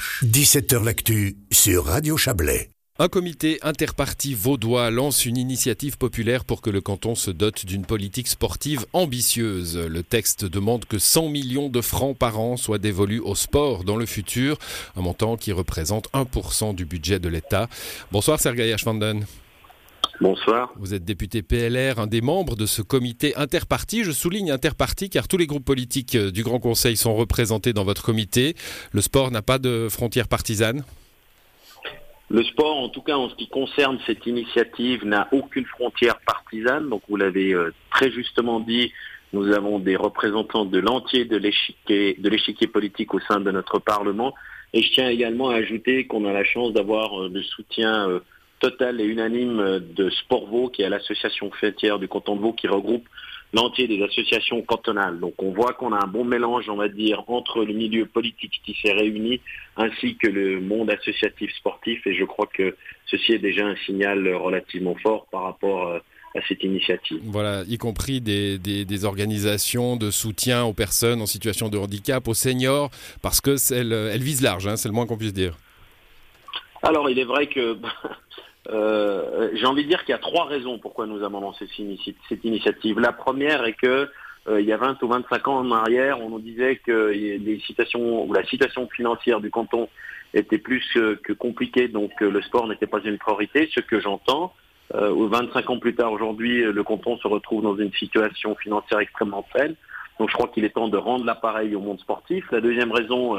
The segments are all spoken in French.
ch 17h L'actu sur Radio Chablais. Un comité interparti vaudois lance une initiative populaire pour que le canton se dote d'une politique sportive ambitieuse. Le texte demande que 100 millions de francs par an soient dévolus au sport dans le futur, un montant qui représente 1% du budget de l'État. Bonsoir Sergei Ashvanden. Bonsoir. Vous êtes député PLR, un des membres de ce comité interparti. Je souligne interparti car tous les groupes politiques euh, du Grand Conseil sont représentés dans votre comité. Le sport n'a pas de frontières partisanes le sport, en tout cas en ce qui concerne cette initiative, n'a aucune frontière partisane. Donc vous l'avez euh, très justement dit, nous avons des représentants de l'entier de l'échiquier politique au sein de notre Parlement. Et je tiens également à ajouter qu'on a la chance d'avoir euh, le soutien total et unanime de Sportvo, qui est l'association fêtière du canton de Vaud, qui regroupe l'entier des associations cantonales. Donc on voit qu'on a un bon mélange, on va dire, entre le milieu politique qui s'est réuni ainsi que le monde associatif sportif et je crois que ceci est déjà un signal relativement fort par rapport euh, à cette initiative. Voilà, y compris des, des, organisations de soutien aux personnes en situation de handicap, aux seniors, parce que elle, elle vise large, hein, c'est le moins qu'on puisse dire. Alors il est vrai que euh, j'ai envie de dire qu'il y a trois raisons pourquoi nous avons lancé cette initiative. La première est que euh, il y a 20 ou 25 ans en arrière, on nous disait que les citations ou la situation financière du canton était plus que compliquée, donc euh, le sport n'était pas une priorité. Ce que j'entends, euh, 25 ans plus tard, aujourd'hui, le canton se retrouve dans une situation financière extrêmement faible. Donc je crois qu'il est temps de rendre l'appareil au monde sportif. La deuxième raison,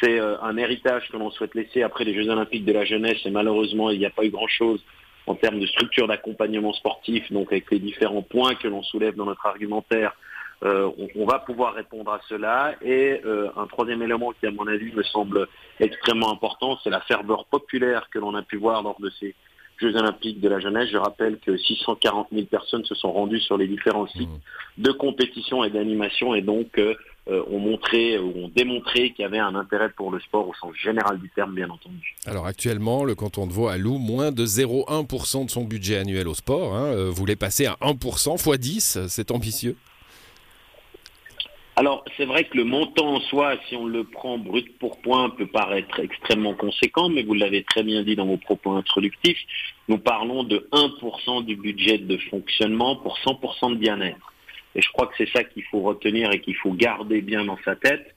c'est euh, un héritage que l'on souhaite laisser après les Jeux Olympiques de la jeunesse et malheureusement il n'y a pas eu grand-chose en termes de structure d'accompagnement sportif, donc avec les différents points que l'on soulève dans notre argumentaire, euh, on, va pouvoir répondre à cela. Et euh, un troisième élément qui, à mon avis, me semble extrêmement important, c'est la ferveur populaire que l'on a pu voir lors de ces Jeux Olympiques de la jeunesse. Je rappelle que 640 000 personnes se sont rendues sur les différents sites mmh. de compétition et d'animation et donc euh, ont montré ou ont démontré qu'il y avait un intérêt pour le sport au sens général du terme, bien entendu. Alors actuellement, le canton de Vaud alloue moins de 0,1% de son budget annuel au sport. Hein. Euh, vous voulez passer à 1% x 10, c'est ambitieux? Alors, c'est vrai que le montant en soi, si on le prend brut pour point, peut paraître extrêmement conséquent, mais vous l'avez très bien dit dans vos propos introductifs, nous parlons de 1% du budget de fonctionnement pour 100% de bien-être. Et je crois que c'est ça qu'il faut retenir et qu'il faut garder bien dans sa tête.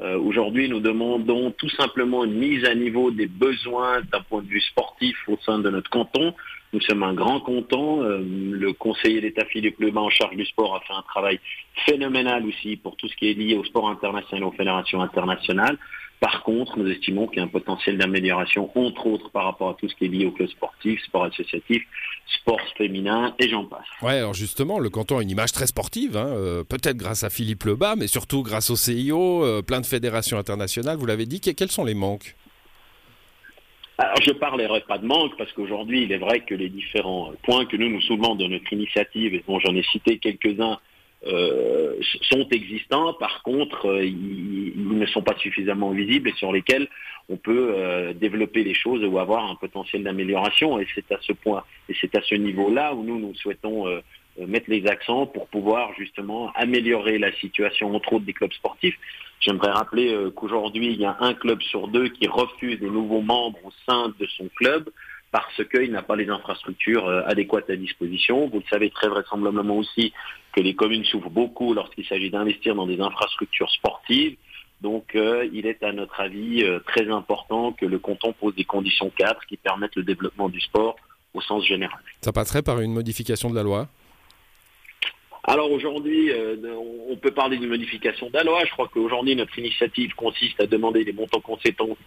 Euh, aujourd'hui, nous demandons tout simplement une mise à niveau des besoins d'un point de vue sportif au sein de notre canton. Nous sommes un grand canton. Euh, le conseiller d'État Philippe Lebas en charge du sport a fait un travail phénoménal aussi pour tout ce qui est lié au sport international et aux fédérations internationales. Par contre, nous estimons qu'il y a un potentiel d'amélioration, entre autres par rapport à tout ce qui est lié au club sportif, sport associatif, sport féminin et j'en passe. Ouais, alors justement, le canton a une image très sportive, hein, euh, peut-être grâce à Philippe Lebas, mais surtout grâce au CIO, euh, plein de fédérations internationales. Vous l'avez dit, quels sont les manques? Alors je parlerai pas de manque parce qu'aujourd'hui il est vrai que les différents points que nous nous soulevons de notre initiative et dont j'en ai cité quelques-uns euh, sont existants. Par contre, euh, ils, ne sont pas suffisamment visibles et sur lesquels on peut euh, développer les choses ou avoir un potentiel d'amélioration. Et c'est à ce point et c'est à ce niveau-là où nous nous souhaitons mettre les accents pour pouvoir justement améliorer la situation entre autres des clubs sportifs. J'aimerais rappeler qu'aujourd'hui il y a un club sur deux qui refuse des nouveaux membres au sein de son club parce qu'il n'a pas les infrastructures euh, adéquates à disposition. Vous le savez très vraisemblablement aussi que les communes souffrent beaucoup lorsqu'il s'agit d'investir dans des infrastructures sportives. Donc euh, il est à notre avis euh, très important que le canton pose des conditions cadres qui permettent le développement du sport au sens général. Ça passerait par une modification de la loi alors aujourd'hui, on peut parler d'une modification de la loi. Je crois qu'aujourd'hui, notre initiative consiste à demander des montants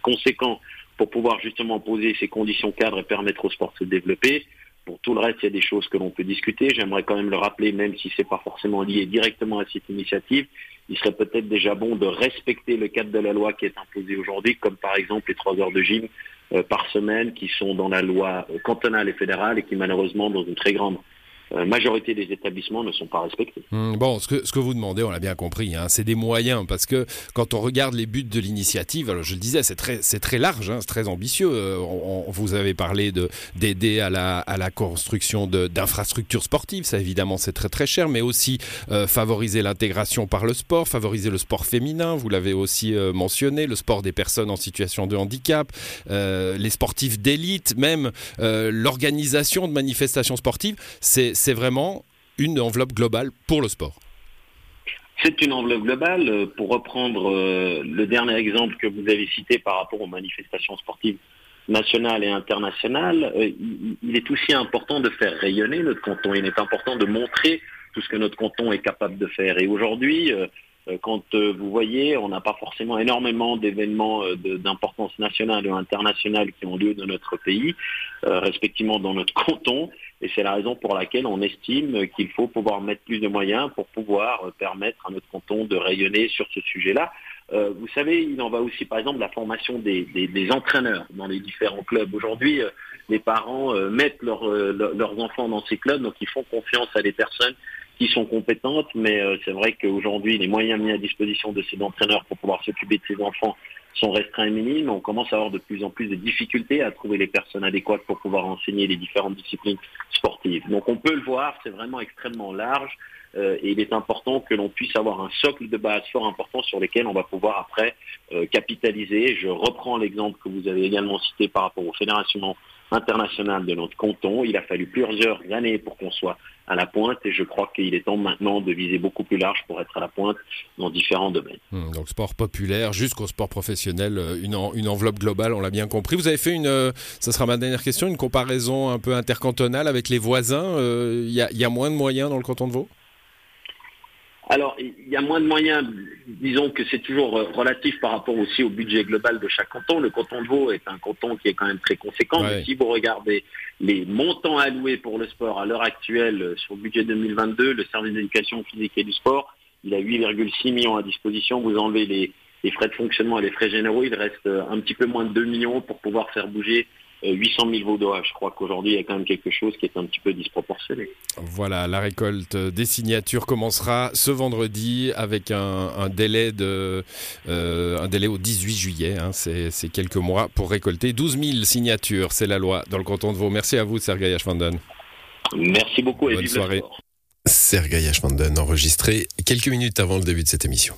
conséquents pour pouvoir justement poser ces conditions cadres et permettre au sport de se développer. Pour tout le reste, il y a des choses que l'on peut discuter. J'aimerais quand même le rappeler, même si ce n'est pas forcément lié directement à cette initiative, il serait peut-être déjà bon de respecter le cadre de la loi qui est imposé aujourd'hui, comme par exemple les trois heures de gym euh, par semaine qui sont dans la loi cantonale et fédérale et qui malheureusement, dans une très grande euh, majorité des établissements ne sont pas respectés. Hum, bon, ce que, ce que vous demandez, on l'a bien compris, hein, c'est des moyens, parce que quand on regarde les buts de l'initiative, alors je le disais, c'est très, c'est très large, hein, c'est très ambitieux. Euh, on, vous avez parlé de, d'aider à la, à la construction d'infrastructures sportives, ça évidemment c'est très très cher, mais aussi euh, favoriser l'intégration par le sport, favoriser le sport féminin, vous l'avez aussi mentionné, le sport des personnes en situation de handicap, les sportifs d'élite, même l'organisation de manifestations sportives, c'est c'est vraiment une enveloppe globale pour le sport. C'est une enveloppe globale. Euh, pour reprendre euh, le dernier exemple que vous avez cité par rapport aux manifestations sportives nationales et internationales, euh, il est aussi important de faire rayonner notre canton. Il est important de montrer tout ce que notre canton est capable de faire. Et aujourd'hui, quand euh, vous voyez, on n'a pas forcément énormément d'événements euh, d'importance nationale ou internationale qui ont lieu dans notre pays, respectivement dans notre canton, et c'est la raison pour laquelle on estime qu'il faut pouvoir mettre plus de moyens pour pouvoir permettre à notre canton de rayonner sur ce sujet-là. vous savez, il en va aussi par exemple de la formation des, entraîneurs dans les différents clubs. Aujourd'hui, les parents mettent leurs enfants dans ces clubs, donc ils font confiance à des personnes qui sont compétentes, mais euh, c'est vrai qu'aujourd'hui, les moyens mis à disposition de ces entraîneurs pour pouvoir s'occuper de ces enfants sont restreints et minimes. On commence à avoir de plus en plus de difficultés à trouver les personnes adéquates pour pouvoir enseigner les différentes disciplines sportives. Donc on peut le voir, c'est vraiment extrêmement large. Euh, et il est important que l'on puisse avoir un socle de base fort important sur lesquels on va pouvoir après euh, capitaliser. Je reprends l'exemple que vous avez également cité par rapport aux fédérations internationales de notre canton. Il a fallu plusieurs années pour qu'on soit à la pointe et je crois qu'il est temps maintenant de viser beaucoup plus large pour être à la pointe dans différents domaines. Hmm, donc sport populaire jusqu'au sport professionnel, euh, une, enveloppe globale, on l'a bien compris. Vous avez fait une, euh, ça sera ma dernière question, une comparaison un peu intercantonale avec les voisins. Euh, il y, a moins de moyens dans le canton de Vaud? Alors, il y a moins de moyens, disons que c'est toujours relatif par rapport aussi au budget global de chaque canton. Le canton de Vaud est un canton qui est quand même très conséquent. Mais si vous regardez les montants alloués pour le sport à l'heure actuelle euh, sur le budget 2022, le service d'éducation physique et du sport, il a 8,6 millions à disposition. Vous enlevez les, les, frais de fonctionnement et les frais généraux, il reste euh, un petit peu moins de 2 millions pour pouvoir faire bouger 800 000 vaudois. Je crois qu'aujourd'hui, il y a quand même quelque chose qui est un petit peu disproportionné. Voilà, la récolte des signatures commencera ce vendredi avec un, délai, de, euh, un délai au 18 juillet. Hein. C'est quelques mois pour récolter 12 000 signatures. C'est la loi dans le canton de Vaud. Merci à vous, Sergei Ashvanden. Merci beaucoup et Bonne soirée. Sergei Ashvanden, enregistré quelques minutes avant le début de cette émission.